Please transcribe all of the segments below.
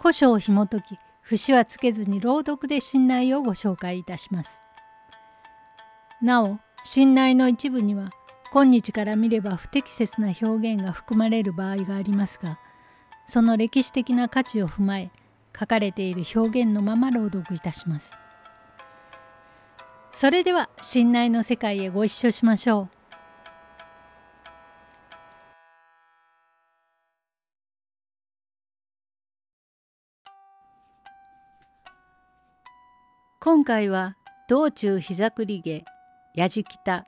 古書を紐解き節はつけずに朗読で信頼をご紹介いたします。なお信頼の一部には今日から見れば不適切な表現が含まれる場合がありますがその歴史的な価値を踏まえ書かれている表現のまま朗読いたします。それでは信頼の世界へご一緒しましょう。今回は道中膝栗毛やじきた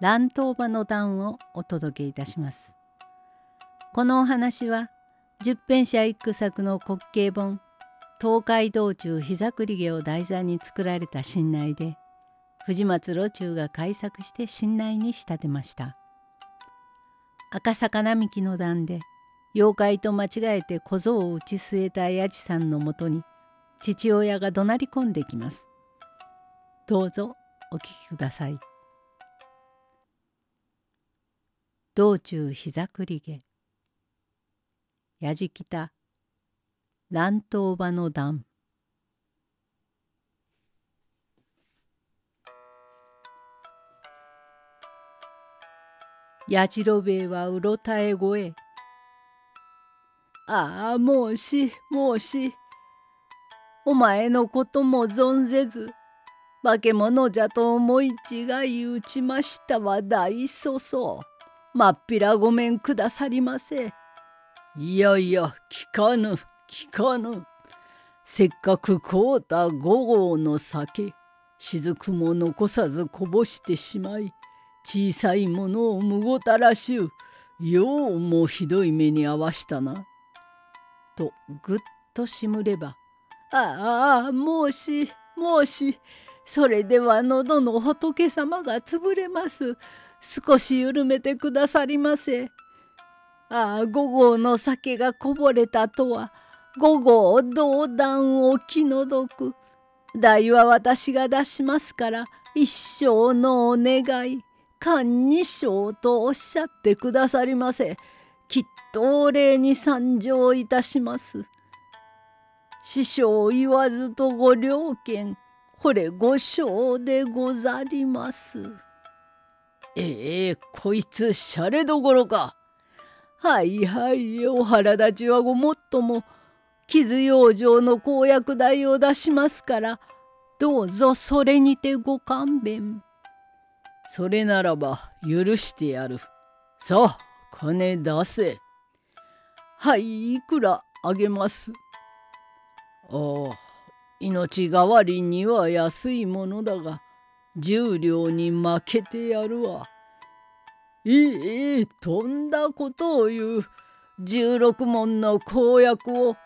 乱闘場の段をお届けいたします。このお話は十編者一句作の滑稽本東海道中膝栗毛を題材に作られた信内で藤松路中が改作して信内に仕立てました。赤坂並木の段で妖怪と間違えて小僧を打ち据えたやじさんのもとに父親が怒鳴り込んできます。どうぞお聞きください。道中膝栗毛。やじきた乱闘場の段。やじろべえはうろたえ声。ああもしもし。お前のことも存ぜず。化け物じゃと思い違い打ちましたは大そそまっぴらごめんくださりませ。いやいや聞かぬ聞かぬ。せっかく凍った五合の酒雫も残さずこぼしてしまい小さいものをむごたらしゅうようもひどい目に遭わしたな。とぐっとしむれば「ああもしもしそれでは喉の仏様が潰れます。少し緩めてくださりませ。ああ、五号の酒がこぼれたとは、五号同断を気の毒。代は私が出しますから、一生のお願い、堪二章とおっしゃってくださりませ。きっとお礼に参上いたします。師匠言わずとご了見。これご賞でござります。ええー、こいつしゃれどころか。はいはいお腹立ちはごもっとも傷養生の公約代を出しますからどうぞそれにてご勘弁。それならば許してやる。さあ金出せ。はいいくらあげます。ああ命代わりには安いものだが十両に負けてやるわ。いいとんだことを言う十六文の公約を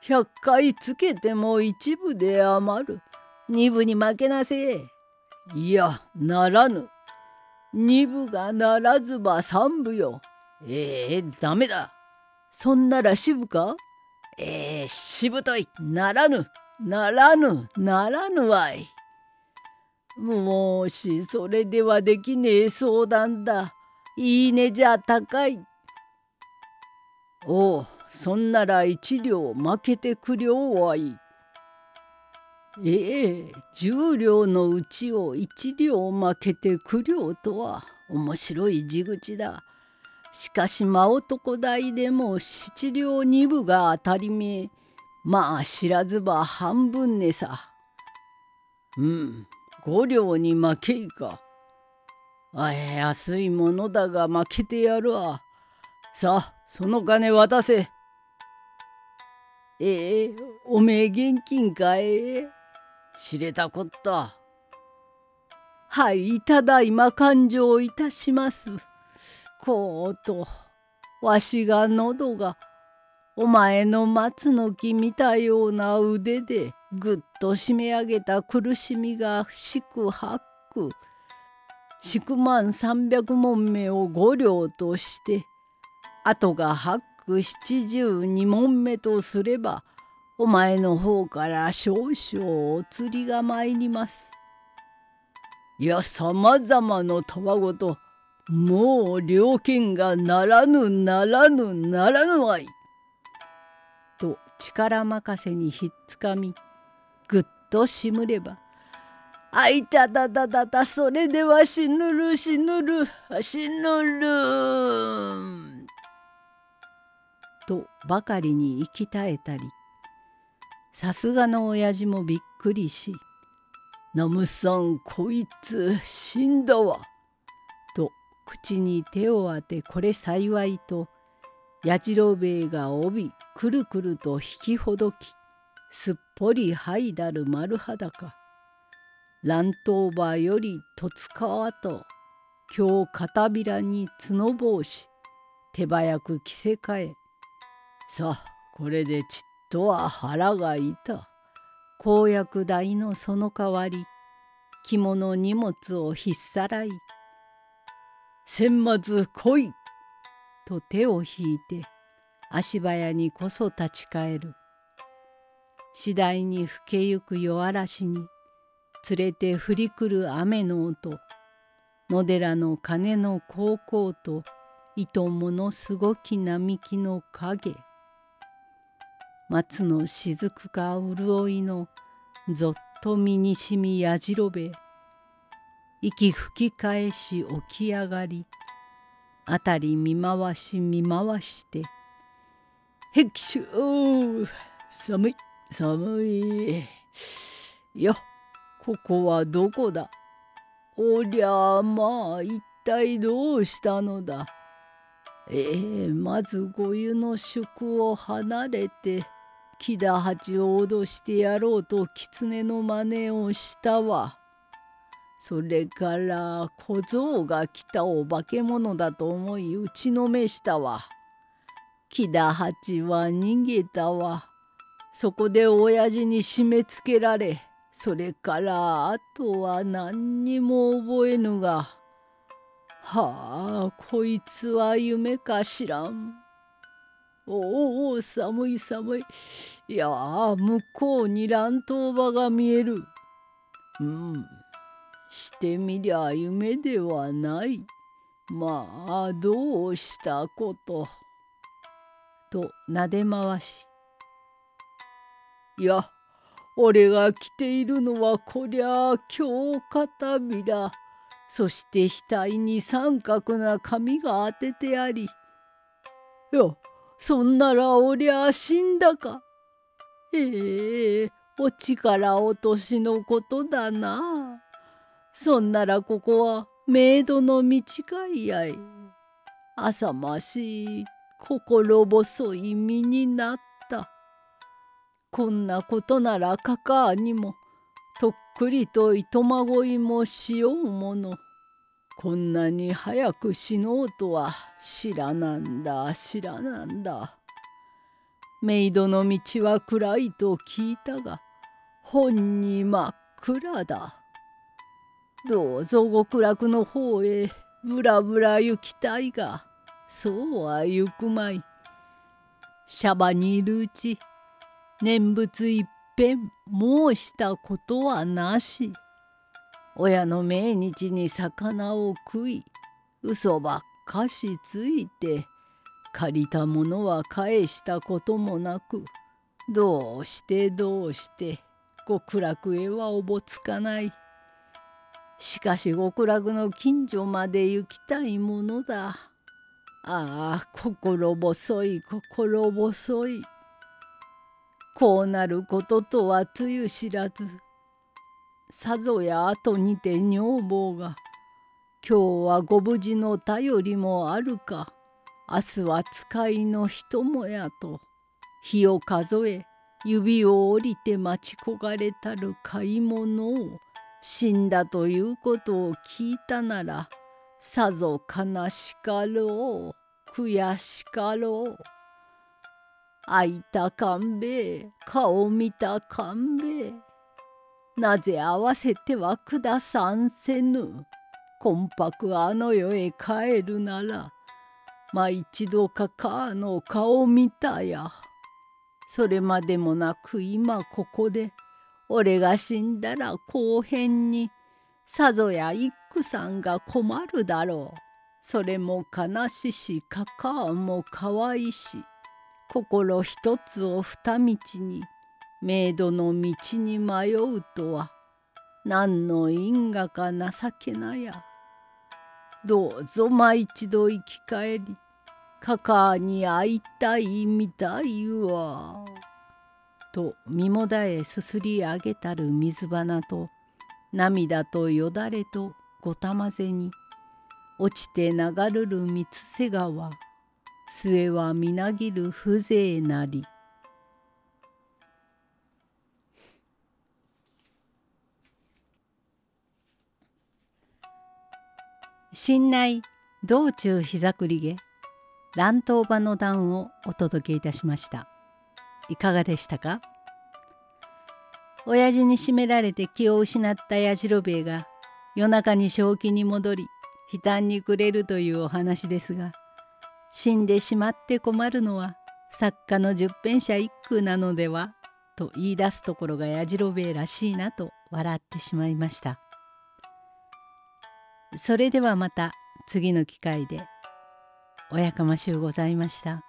百回つけても一部で余る。二部に負けなせ。いやならぬ。二部がならずば三部よ。ええー、ダメだ。そんなら渋か？ええー、しぶとい。ならぬ。ならぬならぬわい。もしそれではできねえ相談だ。いいねじゃ高い。おうそんなら一両負けてく両はいい。ええ十両のうちを一両負けてく両とは面白い地口だ。しかし真男代でも七両二分が当たり前。まあ知らずば半分ねさ。うん、五両に負けいか。あえ安いものだが負けてやるわ。さあ、その金渡せ。ええおめえ現金かええ知れたこった。はい、ただいま勘定いたします。こうと、わしが喉がお前の松の木見たような腕でぐっと締め上げた苦しみが四苦八苦四万三百問目を五両として後が八苦七十二問目とすればお前の方から少々お釣りが参ります。いやさまざまのたわごともう猟犬がならぬならぬならぬわい。力任せにひっつかみぐっとしむれば「あいたたたたたそれでは死ぬる死ぬる死ぬる」とばかりに息絶えたりさすがの親父もびっくりし「ナムさんこいつ死んだわ」と口に手を当てこれ幸いと八次郎兵衛が帯くるくると引きほどきすっぽりはいだる丸裸。乱闘馬より十津川と今日片びらに角帽子手早く着せ替え。さあこれでちっとは腹がいた公約代のその代わり着物荷物をひっさらい「千末来い!」と手を引いて足早にこそ立ち返る。次第に更けゆく夜嵐に連れて降りくる雨の音。野寺の鐘の高校と糸ものすごき並木の影。松の雫か潤いのぞっと身にしみやじろべ。息吹き返し起き上がり辺り見回し見回して「へきしゅう寒い寒い。よここはどこだ？おりゃまあ一体どうしたのだ？ええー、まず御湯の宿を離れて木田八を脅してやろうと狐の真似をしたわ。それから小僧が来たお化け物だと思い打ちのめしたわ。木田八は逃げたわ。そこで親父に締め付けられそれからあとは何にも覚えぬがはあこいつは夢か知らん。おお寒い寒い。いやあ向こうに乱闘場が見える。うんしてみりゃ夢ではない。まあどうしたこと？となで回し。いや俺が着ているのはこりゃ京片びら。そして額に三角な紙が当ててあり。いやそんならおりゃ死んだか。ええお力落としのことだな。そんならここはメイドの道かいやい。浅ましい心細い身になった。こんなことならかかあにもとっくりといとまごいもしようもの。こんなに早く死のうとは知らなんだ知らなんだ。メイドの道は暗いと聞いたが本に真っ暗だ。どうぞ極楽の方へぶらぶら行きたいがそうは行くまい。シャバにいるうち念仏いっぺん申したことはなし。親の命日に魚を食い嘘ばっかしついて借りたものは返したこともなくどうしてどうして極楽へはおぼつかない。しかし極楽の近所まで行きたいものだ。ああ心細い心細い。こうなることとはつゆ知らずさぞや後にて女房が今日はご無事の頼りもあるか明日は使いの人もやと日を数え指を折りて待ち焦がれたる買い物を死んだということを聞いたならさぞ悲しかろう悔しかろう。開いた勘兵衛顔見た勘兵衛なぜ合わせてはくださんせぬ。魂魄あの世へ帰るならまあ一度かかの顔見たや。それまでもなく今ここで俺が死んだら後編にさぞや一句さんが困るだろうそれも悲ししかかあもかわいし心一つを二道にメイドの道に迷うとは何の因果か情けなや。どうぞま一度生き返りかかに会いたいみたいわ。と身もだえすすり上げたる水花と涙とよだれとごたまぜに落ちて流るる三瀬川末はみなぎる風情なり。新内道中膝栗毛乱闘場の段をお届けいたしましたいかがでしたか？親父に締められて気を失った矢次兵衛が夜中に正気に戻り悲嘆に暮れるというお話ですが死んでしまって困るのは作家の十編者一句なのでは？と言い出すところが矢次郎兵衛らしいなと笑ってしまいました。それではまた次の機会でおやかましゅうございました。